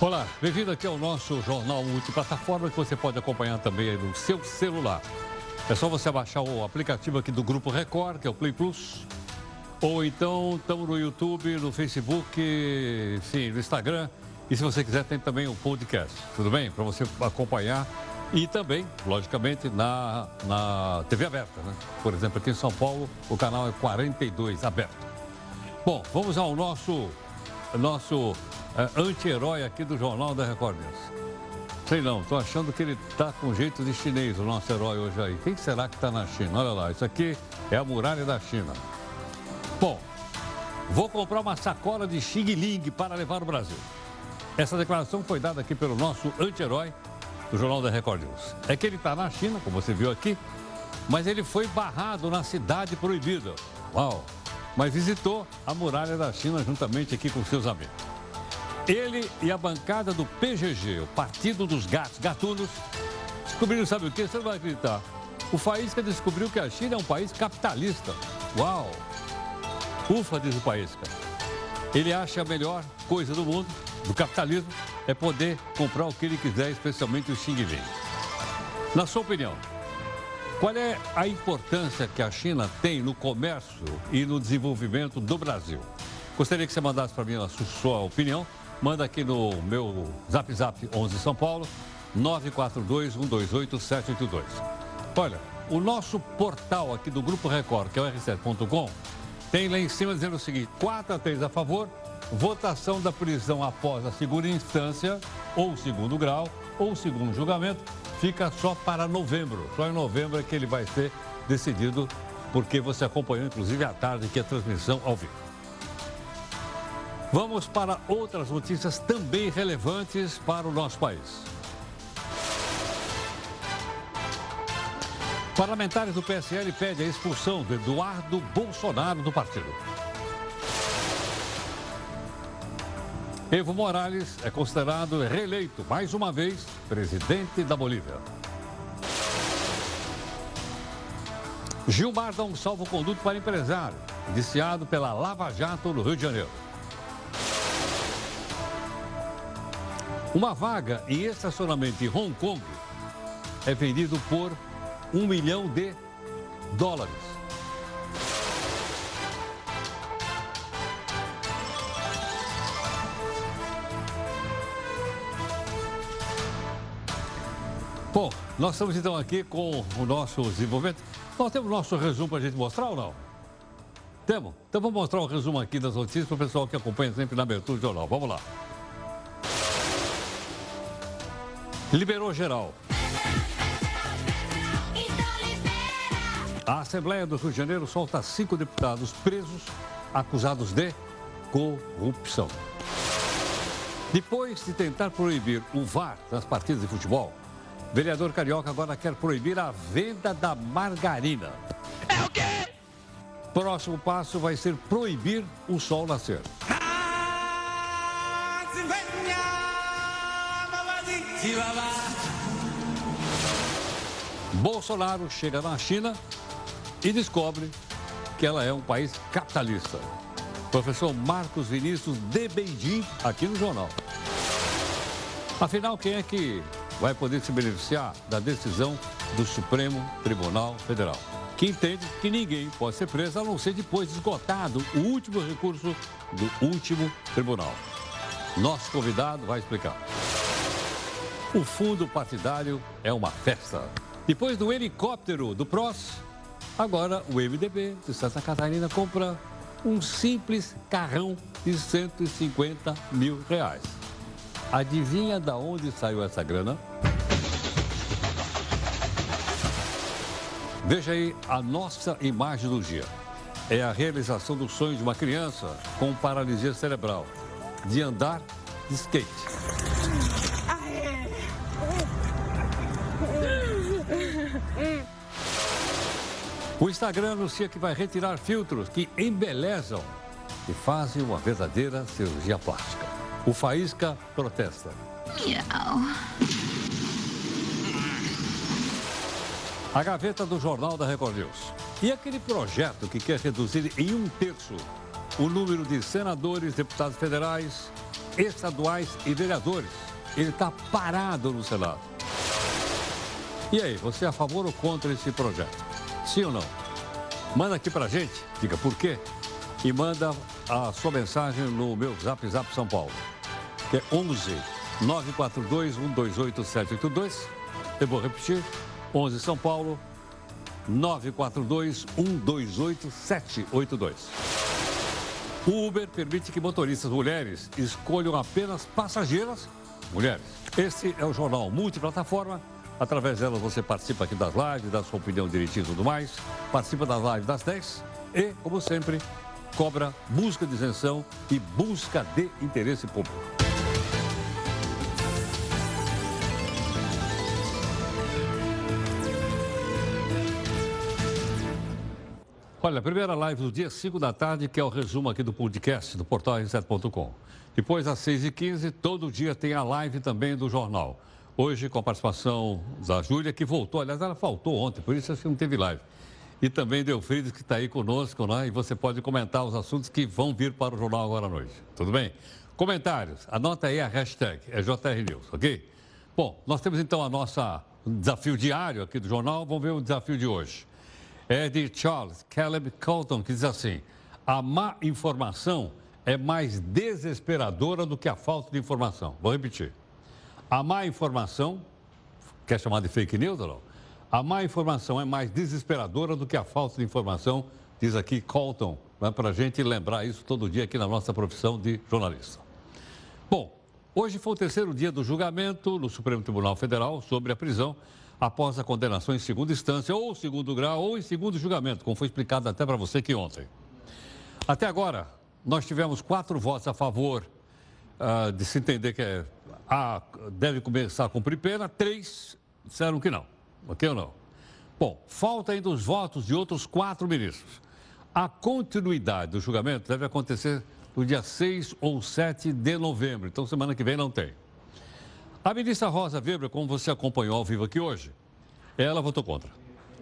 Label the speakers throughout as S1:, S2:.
S1: Olá, bem-vindo aqui ao nosso jornal multiplataforma que você pode acompanhar também no seu celular. É só você baixar o aplicativo aqui do Grupo Record, que é o Play Plus. Ou então estamos no YouTube, no Facebook, enfim, no Instagram. E se você quiser, tem também o um podcast, tudo bem? Para você acompanhar. E também, logicamente, na, na TV aberta, né? Por exemplo, aqui em São Paulo, o canal é 42 aberto. Bom, vamos ao nosso, nosso é, anti-herói aqui do Jornal da Record News. Sei não, tô achando que ele tá com jeito de chinês, o nosso herói hoje aí. Quem será que está na China? Olha lá, isso aqui é a muralha da China. Bom, vou comprar uma sacola de Xing Ling para levar ao Brasil. Essa declaração foi dada aqui pelo nosso anti-herói do Jornal da Record News. É que ele está na China, como você viu aqui, mas ele foi barrado na cidade proibida. Uau! Mas visitou a muralha da China juntamente aqui com seus amigos. Ele e a bancada do PGG, o Partido dos Gatos Gatunos, descobriram, sabe o que? Você não vai acreditar. O Faísca descobriu que a China é um país capitalista. Uau! Ufa, diz o Faísca. Ele acha a melhor coisa do mundo, do capitalismo, é poder comprar o que ele quiser, especialmente o Xing. Na sua opinião, qual é a importância que a China tem no comércio e no desenvolvimento do Brasil? Gostaria que você mandasse para mim a sua opinião Manda aqui no meu Zap Zap 11 São Paulo, 942-128-782. Olha, o nosso portal aqui do Grupo Record, que é o r7.com, tem lá em cima dizendo o seguinte: 4 a 3 a favor, votação da prisão após a segunda instância, ou segundo grau, ou segundo julgamento, fica só para novembro. Só em novembro é que ele vai ser decidido, porque você acompanhou, inclusive, à tarde, que a transmissão ao vivo. Vamos para outras notícias também relevantes para o nosso país. Parlamentares do PSL pedem a expulsão de Eduardo Bolsonaro do partido. Evo Morales é considerado reeleito mais uma vez presidente da Bolívia. Gilmar dá um salvo-conduto para empresário, indiciado pela Lava Jato no Rio de Janeiro. Uma vaga em estacionamento em Hong Kong é vendido por um milhão de dólares. Bom, nós estamos então aqui com o nosso desenvolvimento. Nós temos o nosso resumo para a gente mostrar ou não? Temos? Então vamos mostrar o resumo aqui das notícias para o pessoal que acompanha sempre na abertura do jornal. Vamos lá. Liberou geral. A Assembleia do Rio de Janeiro solta cinco deputados presos acusados de corrupção. Depois de tentar proibir o VAR nas partidas de futebol, vereador carioca agora quer proibir a venda da margarina. É o quê? Próximo passo vai ser proibir o sol nascer. Bolsonaro chega na China e descobre que ela é um país capitalista. Professor Marcos Vinícius de Beijing, aqui no jornal. Afinal, quem é que vai poder se beneficiar da decisão do Supremo Tribunal Federal? Que entende que ninguém pode ser preso a não ser depois de esgotado o último recurso do último tribunal. Nosso convidado vai explicar. O fundo partidário é uma festa. Depois do helicóptero do PROS, agora o MDB de Santa Catarina compra um simples carrão de 150 mil reais. Adivinha da onde saiu essa grana? Veja aí a nossa imagem do dia. É a realização do sonho de uma criança com paralisia cerebral de andar de skate. O Instagram anuncia que vai retirar filtros que embelezam e fazem uma verdadeira cirurgia plástica. O Faísca protesta. Miau. A gaveta do Jornal da Record News. E aquele projeto que quer reduzir em um terço o número de senadores, deputados federais estaduais e vereadores. Ele está parado no Senado. E aí, você é a favor ou contra esse projeto? Sim ou não? Manda aqui pra gente, diga por quê, e manda a sua mensagem no meu Zap Zap São Paulo, que é 11 942 128 782. Eu vou repetir, 11 São Paulo 942 128 782. O Uber permite que motoristas mulheres escolham apenas passageiras mulheres. Este é o jornal multiplataforma. Através delas você participa aqui das lives, dá sua opinião direitinho e tudo mais. Participa das lives das 10 e, como sempre, cobra busca de isenção e busca de interesse público. Olha, a primeira live do dia 5 da tarde, que é o resumo aqui do podcast do portal R7.com. Depois, às 6h15, todo dia tem a live também do jornal. Hoje, com a participação da Júlia, que voltou. Aliás, ela faltou ontem, por isso que não teve live. E também Delfrides, que está aí conosco, né? E você pode comentar os assuntos que vão vir para o jornal agora à noite. Tudo bem? Comentários. Anota aí a hashtag, é JR News, ok? Bom, nós temos então a nossa desafio diário aqui do jornal. Vamos ver o desafio de hoje é de Charles Caleb Colton, que diz assim: a má informação é mais desesperadora do que a falta de informação. Vou repetir. A má informação, quer chamar de fake news não? A má informação é mais desesperadora do que a falta de informação, diz aqui Colton, né, para a gente lembrar isso todo dia aqui na nossa profissão de jornalista. Bom, hoje foi o terceiro dia do julgamento no Supremo Tribunal Federal sobre a prisão após a condenação em segunda instância, ou segundo grau, ou em segundo julgamento, como foi explicado até para você aqui ontem. Até agora, nós tivemos quatro votos a favor uh, de se entender que é, a, deve começar a cumprir pena, três disseram que não. Ok ou não? Bom, falta ainda os votos de outros quatro ministros. A continuidade do julgamento deve acontecer no dia 6 ou 7 de novembro, então semana que vem não tem. A ministra Rosa Weber, como você acompanhou ao vivo aqui hoje, ela votou contra.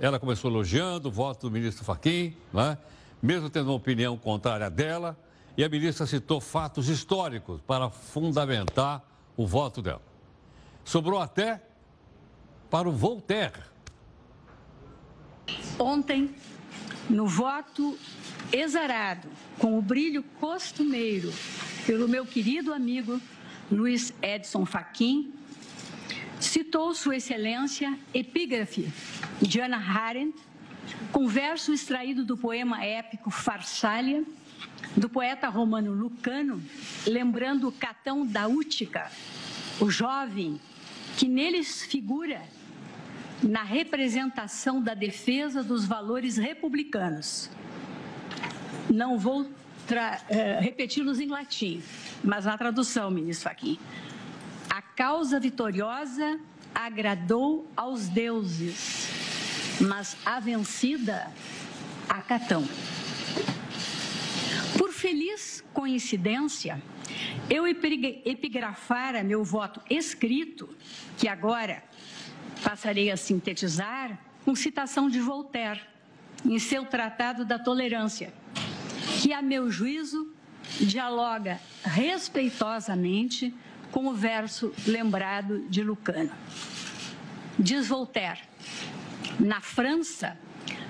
S1: Ela começou elogiando o voto do ministro Faquim, né? mesmo tendo uma opinião contrária dela, e a ministra citou fatos históricos para fundamentar o voto dela. Sobrou até para o Voltaire.
S2: Ontem, no voto exarado, com o brilho costumeiro, pelo meu querido amigo Luiz Edson Fachin, citou Sua Excelência epígrafe de Hannah Arendt, com verso extraído do poema épico Farsália, do poeta romano Lucano, lembrando Catão da Útica, o jovem que neles figura na representação da defesa dos valores republicanos. Não vou eh, repeti-los em latim, mas na tradução, ministro Fachin. A causa vitoriosa agradou aos deuses, mas a vencida a Catão. Por feliz coincidência, eu epigrafara meu voto escrito, que agora passarei a sintetizar, com citação de Voltaire, em seu Tratado da Tolerância, que, a meu juízo, dialoga respeitosamente com o verso lembrado de Lucano. Diz Voltaire: na França,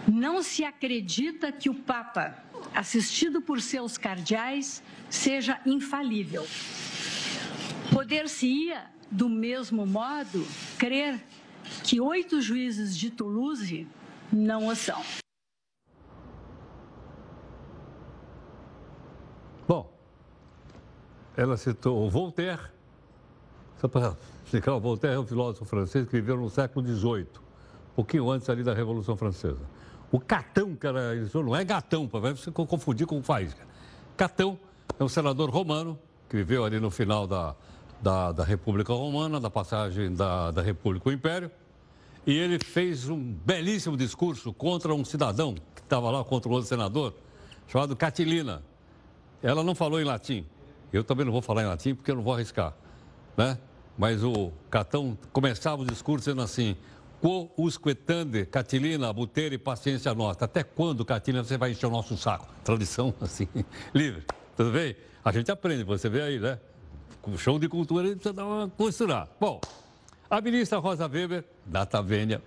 S2: não se acredita que o Papa, assistido por seus cardeais, seja infalível. Poder-se-ia, do mesmo modo, crer que oito juízes de Toulouse não o são.
S1: Ela citou o Voltaire, só para explicar, o Voltaire é um filósofo francês que viveu no século XVIII, um pouquinho antes ali da Revolução Francesa. O Catão, que ela usou, não é gatão, para você confundir com o Faísca. Catão é um senador romano que viveu ali no final da, da, da República Romana, da passagem da, da República ao Império, e ele fez um belíssimo discurso contra um cidadão que estava lá, contra um outro senador, chamado Catilina. Ela não falou em latim, eu também não vou falar em latim porque eu não vou arriscar, né? Mas o Catão começava o discurso dizendo assim: Quo usquetande, Catilina, butere, paciência nossa. Até quando, Catilina, você vai encher o nosso saco? Tradição, assim, livre. Tudo bem? A gente aprende, você vê aí, né? o show de cultura precisa dar uma costurar. Bom, a ministra Rosa Weber, da Tavênia,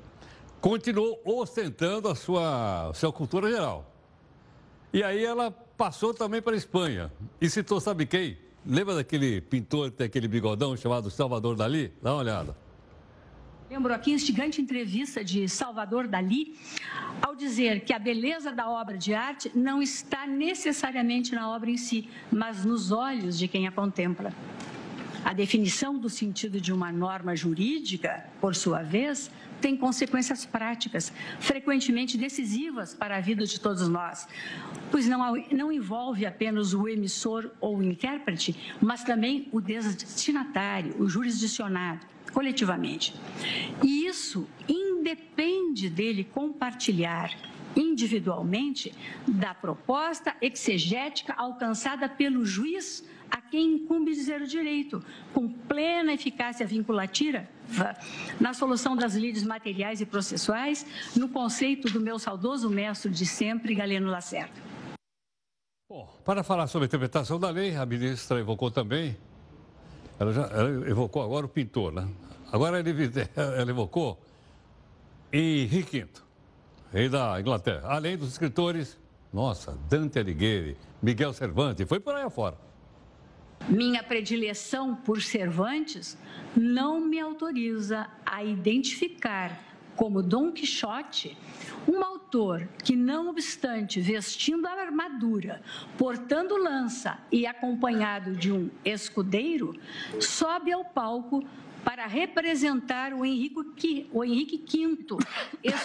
S1: continuou ostentando a sua, a sua cultura geral. E aí ela passou também para a Espanha e citou, sabe quem? Lembra daquele pintor que tem aquele bigodão chamado Salvador Dali? Dá uma olhada.
S2: Lembro aqui a instigante entrevista de Salvador Dali, ao dizer que a beleza da obra de arte não está necessariamente na obra em si, mas nos olhos de quem a contempla. A definição do sentido de uma norma jurídica, por sua vez, tem consequências práticas, frequentemente decisivas para a vida de todos nós, pois não, não envolve apenas o emissor ou o intérprete, mas também o destinatário, o jurisdicionado coletivamente. E isso independe dele compartilhar individualmente da proposta exegética alcançada pelo juiz a quem incumbe dizer o direito, com plena eficácia vinculativa na solução das lides materiais e processuais, no conceito do meu saudoso mestre de sempre, Galeno Lacerda.
S1: Bom, para falar sobre a interpretação da lei, a ministra evocou também ela já ela evocou agora o pintor, né? Agora ele, ela evocou Henrique V, rei da Inglaterra. Além dos escritores, nossa, Dante Alighieri, Miguel Cervantes, foi por aí afora.
S2: Minha predileção por Cervantes não me autoriza a identificar como Dom Quixote, um autor que, não obstante vestindo a armadura, portando lança e acompanhado de um escudeiro, sobe ao palco para representar o Henrique, o Henrique V,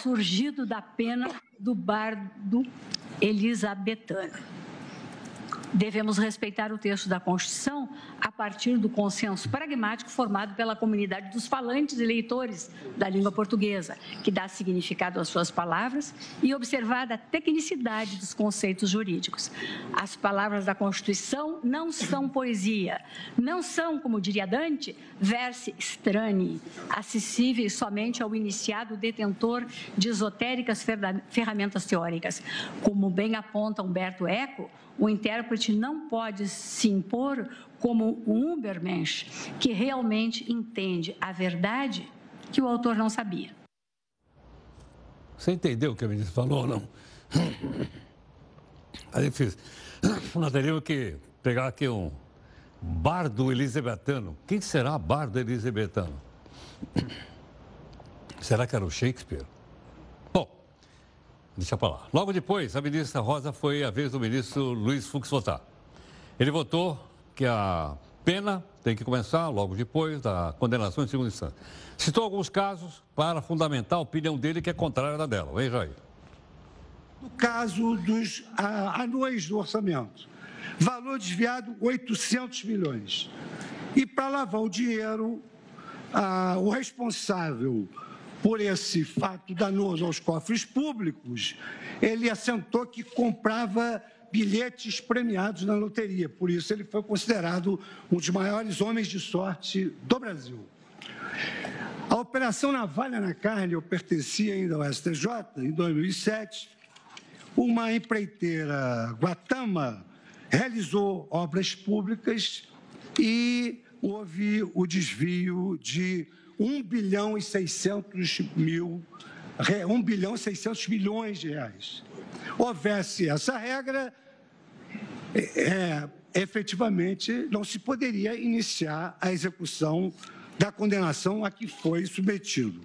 S2: surgido da pena do bardo elisabetano. Devemos respeitar o texto da Constituição a partir do consenso pragmático formado pela comunidade dos falantes e leitores da língua portuguesa, que dá significado às suas palavras e observada a tecnicidade dos conceitos jurídicos. As palavras da Constituição não são poesia, não são, como diria Dante, verse estranhe, acessíveis somente ao iniciado detentor de esotéricas ferramentas teóricas. Como bem aponta Humberto Eco, o intérprete não pode se impor como um Ubermensch que realmente entende a verdade que o autor não sabia.
S1: Você entendeu o que a ministra falou ou não? É difícil. Nós teríamos que pegar aqui um bardo elisabetano. Quem será bardo elisabetano? Será que era o Shakespeare? Deixa para lá. Logo depois, a ministra Rosa foi a vez do ministro Luiz Fux votar. Ele votou que a pena tem que começar logo depois da condenação em segunda instância. Citou alguns casos para fundamentar a opinião dele, que é contrária da dela. Veja aí.
S3: No caso dos anuais do orçamento, valor desviado 800 milhões. E para lavar o dinheiro, o responsável por esse fato danoso aos cofres públicos, ele assentou que comprava bilhetes premiados na loteria. Por isso, ele foi considerado um dos maiores homens de sorte do Brasil. A Operação Navalha na Carne, eu pertencia ainda ao STJ, em 2007, uma empreiteira Guatama realizou obras públicas e houve o desvio de 1 bilhão e 600 mil, 1 bilhão e 600 milhões de reais. Houvesse essa regra, é, é, efetivamente não se poderia iniciar a execução da condenação a que foi submetido.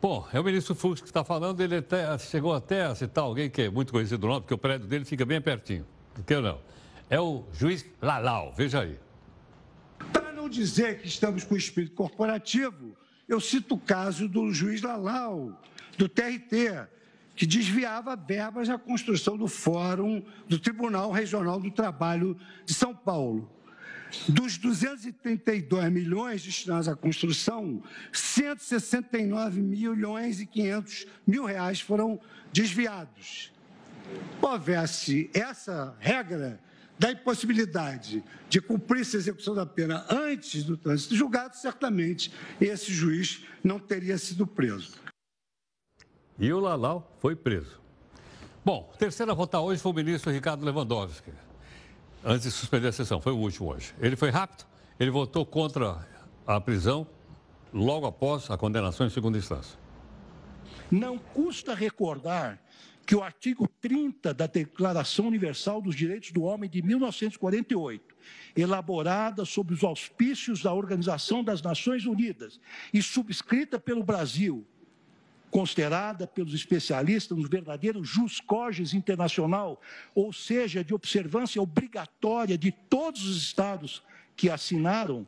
S1: Bom, é o ministro Fux que está falando, ele até, chegou até a citar alguém que é muito conhecido no nome, porque o prédio dele fica bem pertinho. Por que não? É o juiz Lalau, veja aí
S3: dizer que estamos com espírito corporativo, eu cito o caso do juiz Lalau, do TRT, que desviava verbas na construção do Fórum do Tribunal Regional do Trabalho de São Paulo. Dos 232 milhões destinados à construção, 169 milhões e 500 mil reais foram desviados. Houvesse essa regra da impossibilidade de cumprir-se a execução da pena antes do trânsito julgado, certamente esse juiz não teria sido preso.
S1: E o Lalau foi preso. Bom, terceiro a votar hoje foi o ministro Ricardo Lewandowski. antes de suspender a sessão, foi o último hoje. Ele foi rápido, ele votou contra a prisão logo após a condenação em segunda instância.
S4: Não custa recordar que o artigo 30 da Declaração Universal dos Direitos do Homem de 1948, elaborada sob os auspícios da Organização das Nações Unidas e subscrita pelo Brasil, considerada pelos especialistas um verdadeiro jus cogens internacional, ou seja, de observância obrigatória de todos os estados que assinaram,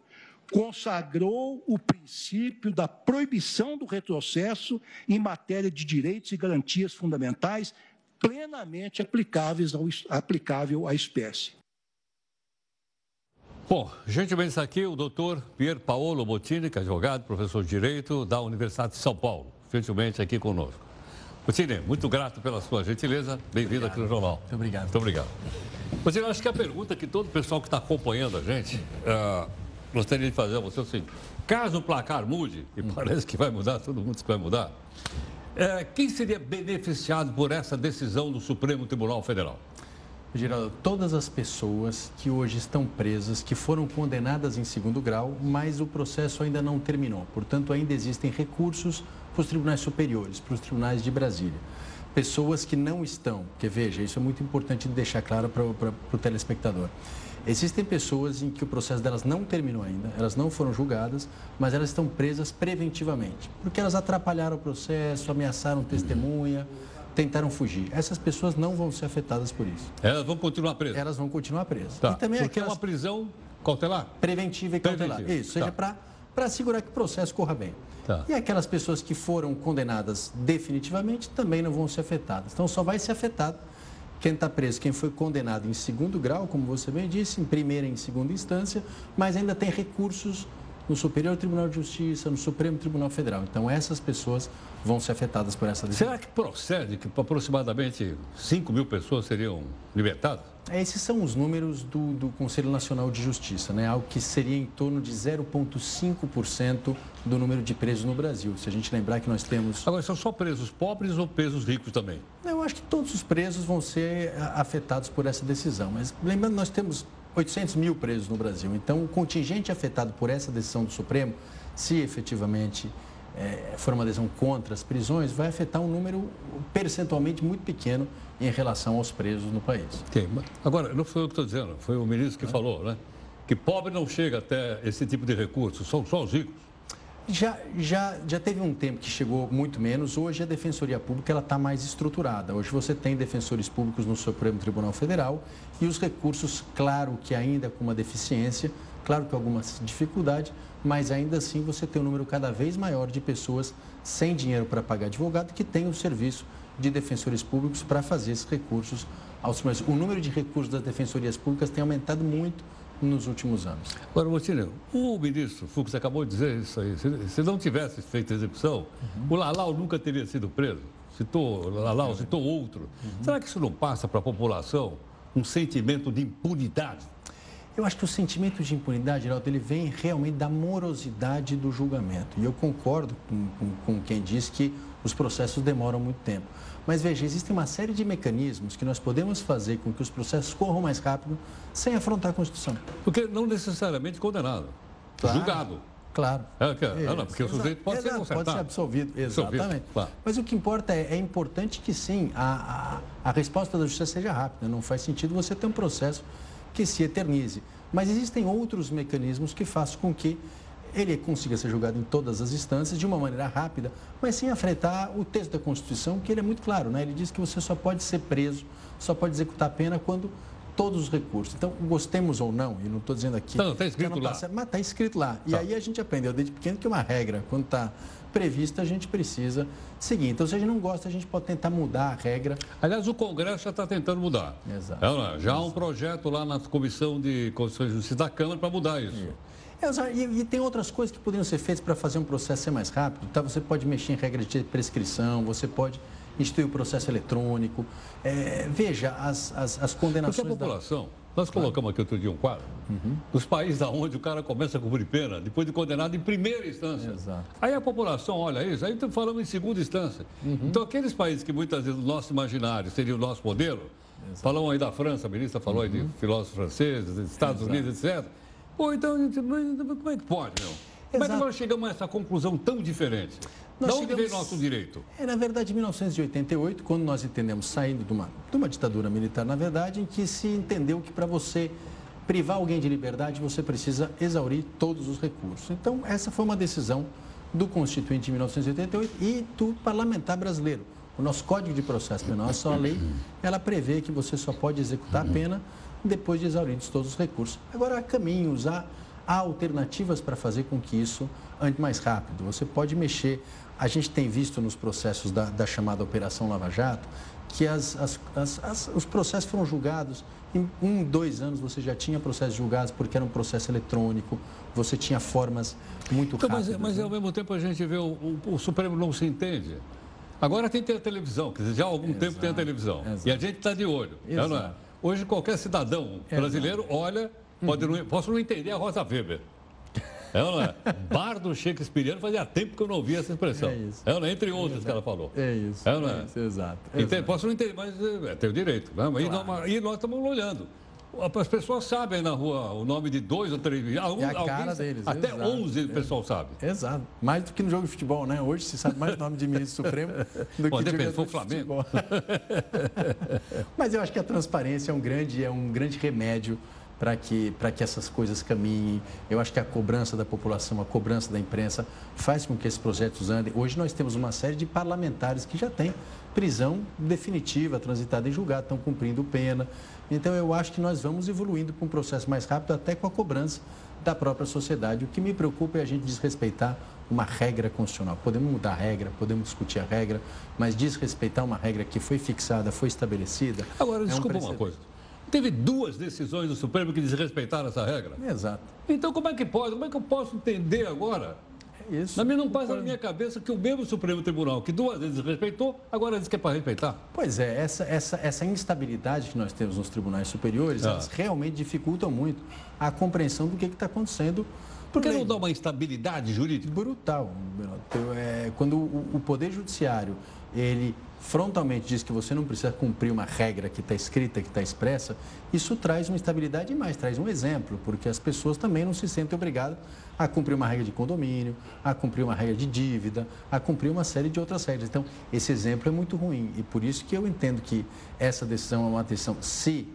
S4: consagrou o princípio da proibição do retrocesso em matéria de direitos e garantias fundamentais plenamente aplicáveis ao, aplicável à espécie.
S1: Bom, gentilmente aqui o doutor Pier Paolo Bottini, que é advogado, professor de Direito da Universidade de São Paulo, gentilmente aqui conosco. Bottini, muito grato pela sua gentileza, bem-vindo aqui no Jornal.
S5: Muito obrigado.
S1: Muito obrigado. Bottini, acho que a pergunta que todo o pessoal que está acompanhando a gente... Uh, gostaria de fazer a você o seguinte: caso o placar mude, e parece que vai mudar, todo mundo que vai mudar, é, quem seria beneficiado por essa decisão do Supremo Tribunal Federal?
S5: Geraldo, todas as pessoas que hoje estão presas, que foram condenadas em segundo grau, mas o processo ainda não terminou. Portanto, ainda existem recursos para os tribunais superiores, para os tribunais de Brasília. Pessoas que não estão, porque veja, isso é muito importante deixar claro para, para, para o telespectador. Existem pessoas em que o processo delas não terminou ainda, elas não foram julgadas, mas elas estão presas preventivamente, porque elas atrapalharam o processo, ameaçaram testemunha, tentaram fugir. Essas pessoas não vão ser afetadas por isso.
S1: Elas vão continuar presas?
S5: Elas vão continuar presas.
S1: Tá. E também porque aquelas... é uma prisão cautelar?
S5: Preventiva e cautelar. Preventiva. Isso, seja tá. para assegurar que o processo corra bem. Tá. E aquelas pessoas que foram condenadas definitivamente também não vão ser afetadas. Então, só vai ser afetado quem está preso, quem foi condenado em segundo grau, como você bem disse, em primeira e em segunda instância, mas ainda tem recursos no Superior Tribunal de Justiça, no Supremo Tribunal Federal. Então, essas pessoas vão ser afetadas por essa decisão.
S1: Será que procede que aproximadamente 5 mil pessoas seriam libertadas?
S5: Esses são os números do, do Conselho Nacional de Justiça, né? algo que seria em torno de 0,5% do número de presos no Brasil. Se a gente lembrar que nós temos.
S1: Agora, são só presos pobres ou presos ricos também?
S5: Eu acho que todos os presos vão ser afetados por essa decisão. Mas lembrando, nós temos 800 mil presos no Brasil. Então, o contingente afetado por essa decisão do Supremo, se efetivamente é, for uma decisão contra as prisões, vai afetar um número percentualmente muito pequeno em relação aos presos no país.
S1: Okay. Agora, não foi eu que estou dizendo, foi o ministro que é. falou, né? Que pobre não chega até esse tipo de recurso, são só os ricos.
S5: Já, já, já teve um tempo que chegou muito menos. Hoje a Defensoria Pública ela está mais estruturada. Hoje você tem defensores públicos no Supremo Tribunal Federal e os recursos, claro que ainda com uma deficiência, claro que alguma dificuldade, mas ainda assim você tem um número cada vez maior de pessoas sem dinheiro para pagar advogado que tem o serviço de defensores públicos para fazer esses recursos aos tribunais. O número de recursos das defensorias públicas tem aumentado muito nos últimos anos.
S1: Agora, Motinho, o ministro Fux acabou de dizer isso aí. Se, se não tivesse feito a execução, uhum. o Lalau nunca teria sido preso. Citou Lalau, citou outro. Uhum. Será que isso não passa para a população um sentimento de impunidade?
S5: Eu acho que o sentimento de impunidade, Geraldo, ele vem realmente da morosidade do julgamento. E eu concordo com, com, com quem diz que os processos demoram muito tempo. Mas veja, existe uma série de mecanismos que nós podemos fazer com que os processos corram mais rápido sem afrontar a Constituição.
S1: Porque não necessariamente condenado, claro, julgado.
S5: Claro.
S1: É, que, é, não, porque o sujeito pode ser
S5: Pode ser absolvido, exatamente. Absolvido, claro. Mas o que importa é, é importante que sim, a, a, a resposta da justiça seja rápida. Não faz sentido você ter um processo que se eternize. Mas existem outros mecanismos que façam com que ele consiga ser julgado em todas as instâncias de uma maneira rápida, mas sem afetar o texto da Constituição, que ele é muito claro, né? Ele diz que você só pode ser preso, só pode executar a pena quando todos os recursos. Então, gostemos ou não, e não estou dizendo aqui.
S1: Não, está escrito
S5: tá
S1: lá.
S5: Mas está escrito lá. E tá. aí a gente aprendeu desde pequeno que é uma regra, quando está prevista, a gente precisa seguir. Então, se a gente não gosta, a gente pode tentar mudar a regra.
S1: Aliás, o Congresso já está tentando mudar.
S5: Exato.
S1: É, já há um projeto lá na Comissão de Constituição e Justiça da Câmara para mudar isso.
S5: É, e, e, tem outras coisas que poderiam ser feitas para fazer um processo ser mais rápido. Tá? Você pode mexer em regras de prescrição, você pode instituir o processo eletrônico. É, veja, as, as, as condenações...
S1: Porque a população... Da... Nós colocamos aqui outro dia um quadro uhum. dos países onde o cara começa a cumprir pena, depois de condenado em primeira instância.
S5: Exato.
S1: Aí a população olha isso, aí falando em segunda instância. Uhum. Então, aqueles países que muitas vezes o nosso imaginário seria o nosso modelo, Falamos aí da França, a ministra falou uhum. aí de uhum. filósofos franceses, Estados Exato. Unidos, etc. Pô, então, como é que pode, meu? Como é que nós chegamos a essa conclusão tão diferente? Nós de onde chegamos... veio nosso direito?
S5: É, na verdade, em 1988, quando nós entendemos saindo de uma, de uma ditadura militar, na verdade, em que se entendeu que para você privar alguém de liberdade, você precisa exaurir todos os recursos. Então, essa foi uma decisão do Constituinte de 1988 e do parlamentar brasileiro. O nosso Código de Processo Penal, a sua lei, ela prevê que você só pode executar a pena depois de exauridos todos os recursos. Agora, há caminhos, há, há alternativas para fazer com que isso ande mais rápido. Você pode mexer. A gente tem visto nos processos da, da chamada Operação Lava Jato que as, as, as, os processos foram julgados. Em um, dois anos você já tinha processos julgados porque era um processo eletrônico, você tinha formas muito então, rápidas.
S1: Mas, mas
S5: né?
S1: ao mesmo tempo a gente vê o, o, o Supremo não se entende. Agora tem que ter a televisão, quer dizer, já há algum Exato. tempo tem a televisão. Exato. E a gente está de olho. É, é? Hoje qualquer cidadão brasileiro olha, pode uhum. não, posso não entender a Rosa Weber. É ou não é? Bar do Shakespeareano fazia tempo que eu não ouvia essa expressão. É isso. É ou não é? Entre outras é que ela falou.
S5: É isso. É ou não é? é isso, exato.
S1: Entende? Posso não entender, mas é, tem o direito. Né? Claro. E, nós, e nós estamos olhando. As pessoas sabem na rua o nome de dois ou três. Algum,
S5: é a cara alguém, deles.
S1: Até exato. 11 o pessoal sabe.
S5: Exato. Mais do que no jogo de futebol, né? Hoje se sabe mais o nome de ministro supremo do
S1: Pô,
S5: que
S1: depende, de foi o Flamengo.
S5: Mas eu acho que a transparência é um grande, é um grande remédio para que, que essas coisas caminhem. Eu acho que a cobrança da população, a cobrança da imprensa faz com que esses projetos andem. Hoje nós temos uma série de parlamentares que já têm prisão definitiva, transitada em julgado, estão cumprindo pena. Então eu acho que nós vamos evoluindo para um processo mais rápido, até com a cobrança da própria sociedade. O que me preocupa é a gente desrespeitar uma regra constitucional. Podemos mudar a regra, podemos discutir a regra, mas desrespeitar uma regra que foi fixada, foi estabelecida.
S1: Agora, desculpa é um uma coisa. Teve duas decisões do Supremo que desrespeitaram essa regra.
S5: Exato.
S1: Então, como é que pode? Como é que eu posso entender agora? É isso. Na minha não passa na minha cabeça que o mesmo Supremo Tribunal, que duas vezes respeitou, agora diz que é para respeitar.
S5: Pois é, essa, essa, essa instabilidade que nós temos nos tribunais superiores, ah. elas realmente dificultam muito a compreensão do que está acontecendo
S1: por que não dá uma instabilidade jurídica?
S5: Brutal. É, quando o, o Poder Judiciário ele frontalmente diz que você não precisa cumprir uma regra que está escrita, que está expressa, isso traz uma estabilidade e mais, traz um exemplo, porque as pessoas também não se sentem obrigadas a cumprir uma regra de condomínio, a cumprir uma regra de dívida, a cumprir uma série de outras regras. Então, esse exemplo é muito ruim e por isso que eu entendo que essa decisão é uma decisão, se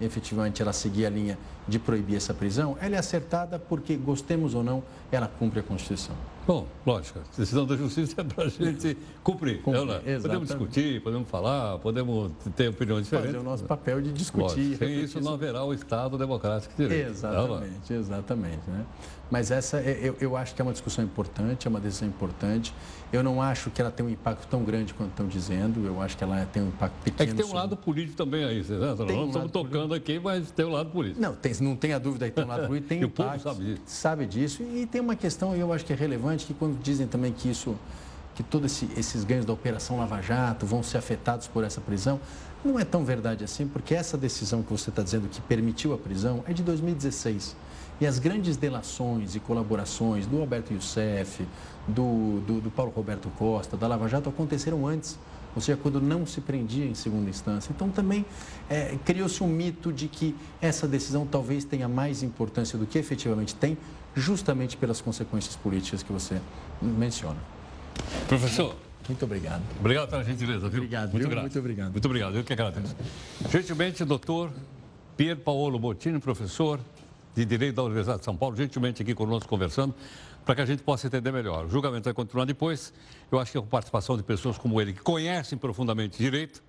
S5: efetivamente ela seguir a linha de proibir essa prisão, ela é acertada porque, gostemos ou não, ela cumpre a Constituição.
S1: Bom, lógico, a decisão da justiça é para a gente cumprir. cumprir é, podemos discutir, podemos falar, podemos ter opiniões diferentes.
S5: Fazer o nosso papel de discutir. Lógico,
S1: sem isso não haverá o Estado democrático de direito.
S5: Exatamente, é, exatamente. Né? Mas essa, é, eu, eu acho que é uma discussão importante, é uma decisão importante. Eu não acho que ela tem um impacto tão grande quanto estão dizendo. Eu acho que ela tem um impacto pequeno.
S1: É que tem um sobre... lado político também aí, né? Não um estamos tocando político. aqui, mas tem um lado político.
S5: Não, tem, não tem a dúvida que tem um lado político, tem
S1: e
S5: impacto.
S1: o povo sabe disso.
S5: Sabe disso. E tem uma questão, eu acho que é relevante, que quando dizem também que isso que todos esse, esses ganhos da Operação Lava Jato vão ser afetados por essa prisão. Não é tão verdade assim, porque essa decisão que você está dizendo que permitiu a prisão é de 2016. E as grandes delações e colaborações do Alberto Youssef, do, do, do Paulo Roberto Costa, da Lava Jato aconteceram antes ou seja, quando não se prendia em segunda instância. Então, também é, criou-se um mito de que essa decisão talvez tenha mais importância do que efetivamente tem, justamente pelas consequências políticas que você menciona.
S1: Professor.
S5: Muito obrigado.
S1: Obrigado pela gentileza, viu?
S5: Obrigado, muito, viu? muito obrigado.
S1: Muito obrigado, eu que agradeço. Gentilmente, doutor Pier Paolo Bottini, professor de Direito da Universidade de São Paulo, gentilmente aqui conosco conversando, para que a gente possa entender melhor. O julgamento vai continuar depois. Eu acho que a participação de pessoas como ele, que conhecem profundamente direito,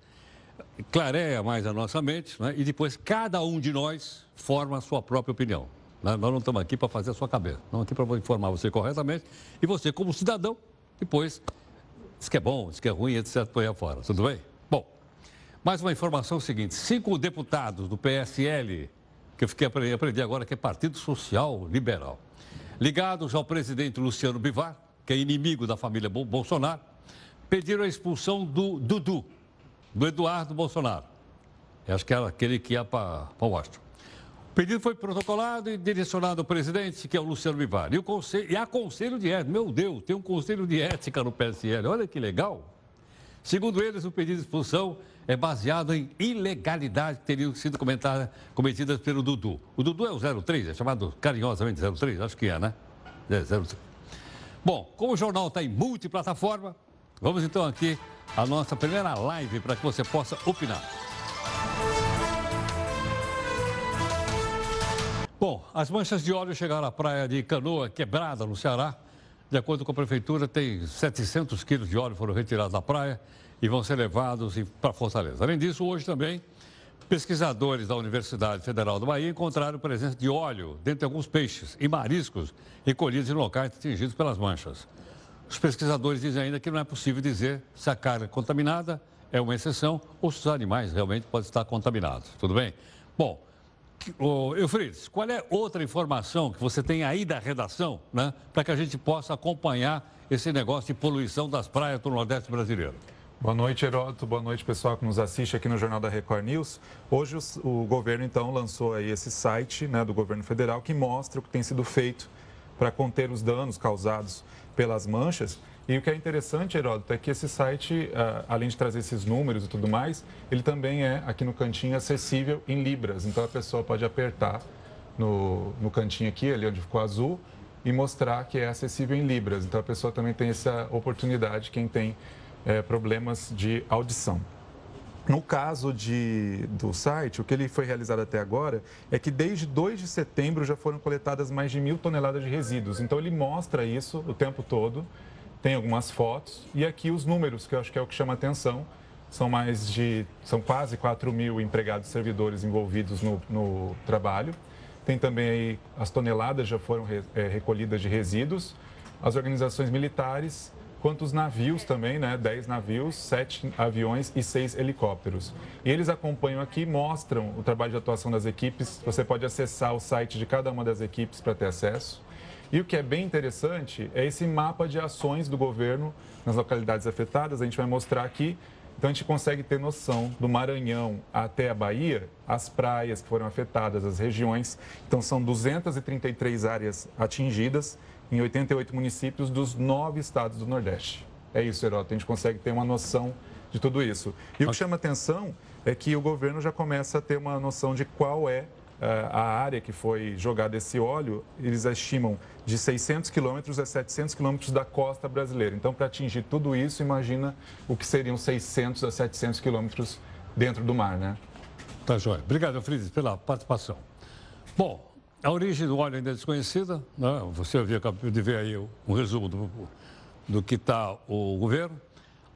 S1: clareia mais a nossa mente, né? e depois cada um de nós forma a sua própria opinião. Né? Nós não estamos aqui para fazer a sua cabeça, estamos aqui para informar você corretamente, e você, como cidadão, depois diz que é bom, diz que é ruim, etc., põe afora. Tudo bem? Bom, mais uma informação seguinte: cinco deputados do PSL que eu fiquei aprendi agora que é Partido Social Liberal, ligados ao presidente Luciano Bivar, que é inimigo da família Bolsonaro, pediram a expulsão do Dudu, do Eduardo Bolsonaro. Eu acho que era aquele que ia para Washington. O pedido foi protocolado e direcionado ao presidente, que é o Luciano Bivar. E, o conselho, e há conselho de ética. Meu Deus, tem um conselho de ética no PSL. Olha que legal. Segundo eles, o pedido de expulsão é baseado em ilegalidade que teriam sido cometidas pelo Dudu. O Dudu é o 03, é chamado carinhosamente 03, acho que é, né? É, 03. Bom, como o jornal está em multiplataforma, vamos então aqui à nossa primeira live para que você possa opinar. Bom, as manchas de óleo chegaram à praia de Canoa, quebrada, no Ceará. De acordo com a prefeitura, tem 700 quilos de óleo foram retirados da praia e vão ser levados para Fortaleza. Além disso, hoje também, pesquisadores da Universidade Federal do Bahia encontraram presença de óleo dentro de alguns peixes e mariscos recolhidos em locais atingidos pelas manchas. Os pesquisadores dizem ainda que não é possível dizer se a carga contaminada é uma exceção ou se os animais realmente podem estar contaminados. Tudo bem? Bom, Eufrides, qual é outra informação que você tem aí da redação, né, para que a gente possa acompanhar esse negócio de poluição das praias do Nordeste brasileiro?
S6: Boa noite, Heródoto. Boa noite, pessoal que nos assiste aqui no Jornal da Record News. Hoje o, o governo, então, lançou aí esse site né, do governo federal que mostra o que tem sido feito para conter os danos causados pelas manchas e o que é interessante, Heródoto, é que esse site, ah, além de trazer esses números e tudo mais, ele também é, aqui no cantinho, acessível em libras. Então, a pessoa pode apertar no, no cantinho aqui, ali onde ficou azul, e mostrar que é acessível em libras. Então, a pessoa também tem essa oportunidade, quem tem é, problemas de audição. No caso de, do site, o que ele foi realizado até agora é que desde 2 de setembro já foram coletadas mais de mil toneladas de resíduos. Então, ele mostra isso o tempo todo tem algumas fotos e aqui os números, que eu acho que é o que chama atenção. São mais de, são quase 4 mil empregados servidores envolvidos no, no trabalho. Tem também aí as toneladas já foram re, é, recolhidas de resíduos, as organizações militares, quanto os navios também, né? 10 navios, 7 aviões e 6 helicópteros. E eles acompanham aqui, mostram o trabalho de atuação das equipes. Você pode acessar o site de cada uma das equipes para ter acesso. E o que é bem interessante é esse mapa de ações do governo nas localidades afetadas. A gente vai mostrar aqui. Então, a gente consegue ter noção do Maranhão até a Bahia, as praias que foram afetadas, as regiões. Então, são 233 áreas atingidas em 88 municípios dos nove estados do Nordeste. É isso, Heródoto. A gente consegue ter uma noção de tudo isso. E o que chama atenção é que o governo já começa a ter uma noção de qual é eh, a área que foi jogada esse óleo, eles estimam de 600 quilômetros a 700 quilômetros da costa brasileira. Então, para atingir tudo isso, imagina o que seriam 600 a 700 quilômetros dentro do mar, né?
S1: Tá, joia. Obrigado, Frides, pela participação. Bom, a origem do óleo ainda é desconhecida. Né? Você havia de ver aí um resumo do, do que está o governo.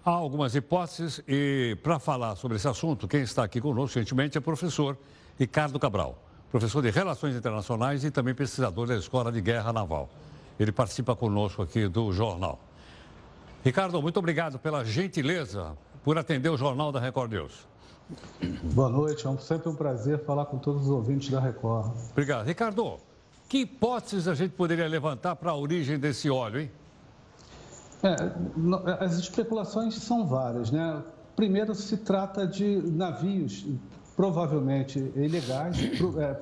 S1: Há algumas hipóteses e, para falar sobre esse assunto, quem está aqui conosco, gentilmente, é o professor Ricardo Cabral professor de Relações Internacionais e também pesquisador da Escola de Guerra Naval. Ele participa conosco aqui do jornal. Ricardo, muito obrigado pela gentileza por atender o Jornal da Record News.
S7: Boa noite, é sempre um prazer falar com todos os ouvintes da Record.
S1: Obrigado. Ricardo, que hipóteses a gente poderia levantar para a origem desse óleo, hein?
S7: É, as especulações são várias, né? Primeiro, se trata de navios provavelmente ilegais, é,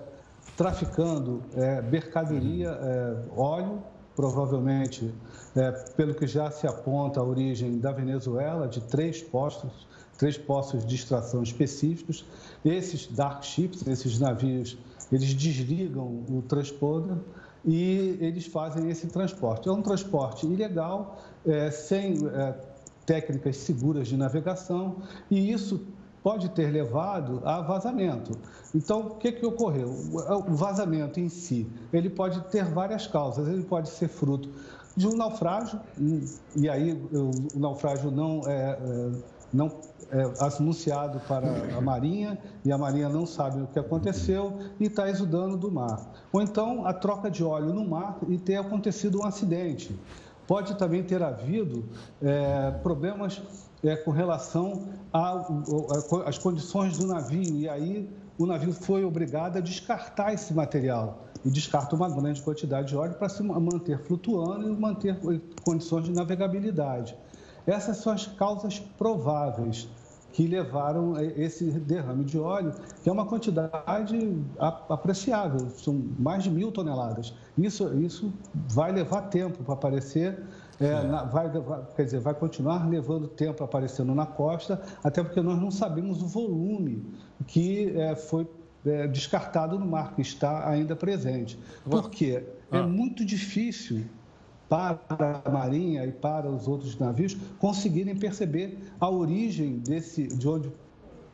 S7: traficando é, mercadoria, é, óleo, provavelmente, é, pelo que já se aponta a origem da Venezuela, de três postos, três postos de extração específicos. Esses dark ships, esses navios, eles desligam o transponder e eles fazem esse transporte. É um transporte ilegal, é, sem é, técnicas seguras de navegação, e isso pode ter levado a vazamento. Então, o que, que ocorreu? O vazamento em si, ele pode ter várias causas. Ele pode ser fruto de um naufrágio, e aí o naufrágio não é, é não é anunciado para a Marinha e a Marinha não sabe o que aconteceu e está exudando do mar. Ou então a troca de óleo no mar e ter acontecido um acidente. Pode também ter havido é, problemas é, com relação às condições do navio, e aí o navio foi obrigado a descartar esse material e descarta uma grande quantidade de óleo para se manter flutuando e manter condições de navegabilidade. Essas são as causas prováveis que levaram esse derrame de óleo, que é uma quantidade apreciável, são mais de mil toneladas. Isso, isso vai levar tempo para aparecer é, na, vai, quer dizer, vai continuar levando tempo aparecendo na costa, até porque nós não sabemos o volume que é, foi é, descartado no mar, que está ainda presente. Por quê? É ah. muito difícil para a Marinha e para os outros navios conseguirem perceber a origem desse, de onde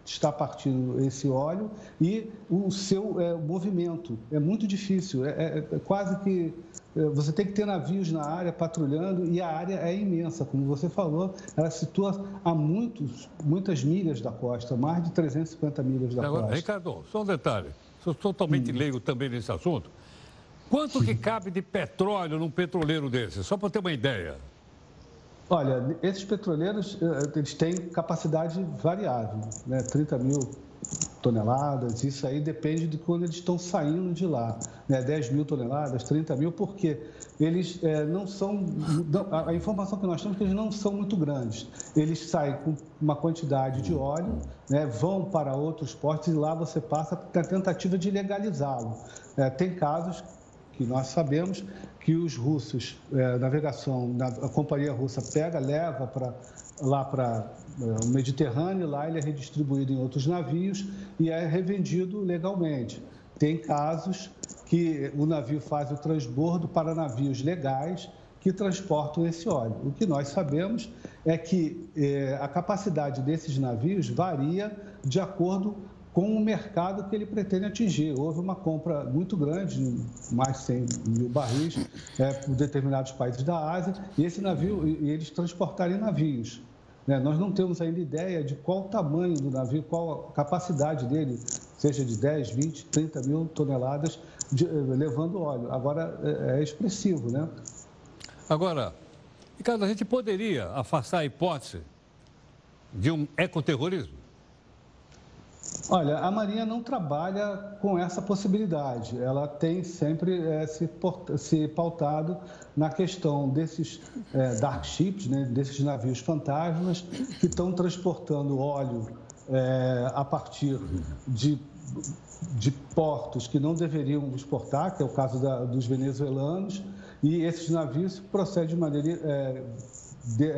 S7: está partindo esse óleo e o seu é, movimento. É muito difícil, é, é, é quase que é, você tem que ter navios na área patrulhando e a área é imensa, como você falou, ela situa a muitos, muitas milhas da costa, mais de 350 milhas da Agora, costa.
S1: Ricardo, só um detalhe, sou totalmente hum. leigo também nesse assunto. Quanto que cabe de petróleo num petroleiro desse? Só para ter uma ideia.
S7: Olha, esses petroleiros, eh, eles têm capacidade variável, né? 30 mil toneladas, isso aí depende de quando eles estão saindo de lá, né? 10 mil toneladas, 30 mil, porque eles é, não são, a informação que nós temos é que eles não são muito grandes. Eles saem com uma quantidade de óleo, né? vão para outros portos e lá você passa a tentativa de legalizá-lo. É, tem casos que nós sabemos que os russos, é, navegação, a companhia russa pega, leva para lá para é, o Mediterrâneo, lá ele é redistribuído em outros navios e é revendido legalmente. Tem casos que o navio faz o transbordo para navios legais que transportam esse óleo. O que nós sabemos é que é, a capacidade desses navios varia de acordo com o mercado que ele pretende atingir. Houve uma compra muito grande, mais de 100 mil barris, é, por determinados países da Ásia, e esse navio, e eles transportarem navios. Né? Nós não temos ainda ideia de qual o tamanho do navio, qual a capacidade dele, seja de 10, 20, 30 mil toneladas de, eh, levando óleo. Agora, é, é expressivo, né?
S1: Agora, Ricardo, a gente poderia afastar a hipótese de um ecoterrorismo?
S7: Olha, a Marinha não trabalha com essa possibilidade. Ela tem sempre é, se, se, pautado na questão desses é, dark ships, né, desses navios fantasmas que estão transportando óleo é, a partir de, de, portos que não deveriam exportar, que é o caso da, dos venezuelanos, e esses navios procedem de maneira de,